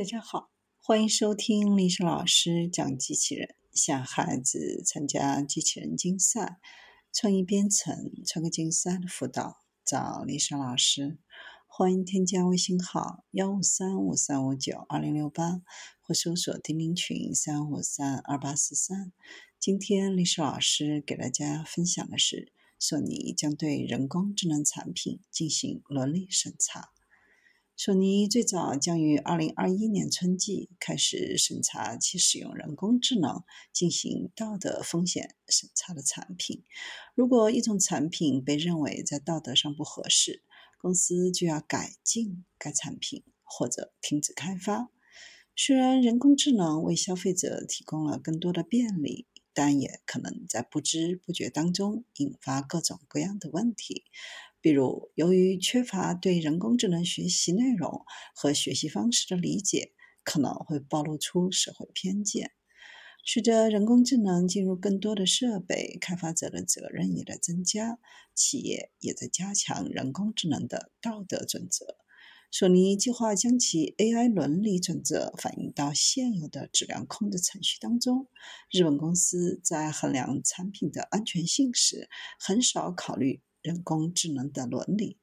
大家好，欢迎收听历史老师讲机器人，想孩子参加机器人竞赛、创意编程、创客竞赛的辅导，找历史老师。欢迎添加微信号幺五三五三五九二零六八，或搜索钉钉群三五三二八四三。今天历史老师给大家分享的是，索尼将对人工智能产品进行伦理审查。索尼最早将于二零二一年春季开始审查其使用人工智能进行道德风险审查的产品。如果一种产品被认为在道德上不合适，公司就要改进该产品或者停止开发。虽然人工智能为消费者提供了更多的便利，但也可能在不知不觉当中引发各种各样的问题。比如，由于缺乏对人工智能学习内容和学习方式的理解，可能会暴露出社会偏见。随着人工智能进入更多的设备，开发者的责任也在增加，企业也在加强人工智能的道德准则。索尼计划将其 AI 伦理准则反映到现有的质量控制程序当中。日本公司在衡量产品的安全性时，很少考虑。人工智能的伦理，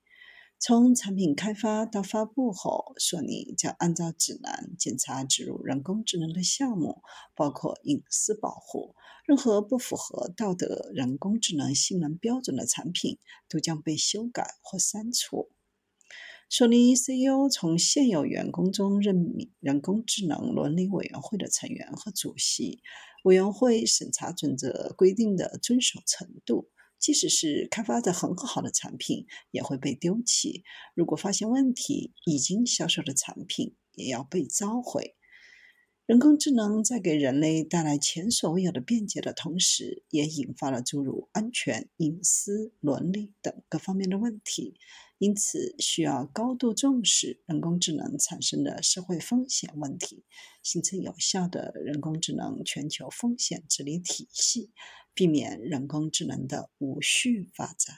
从产品开发到发布后，索尼将按照指南检查植入人工智能的项目，包括隐私保护。任何不符合道德人工智能性能标准的产品都将被修改或删除。索尼 CEO 从现有员工中任命人工智能伦理委员会的成员和主席。委员会审查准则规定的遵守程度。即使是开发的很好的产品，也会被丢弃。如果发现问题，已经销售的产品也要被召回。人工智能在给人类带来前所未有的便捷的同时，也引发了诸如安全、隐私、伦理等各方面的问题。因此，需要高度重视人工智能产生的社会风险问题，形成有效的人工智能全球风险治理体系。避免人工智能的无序发展。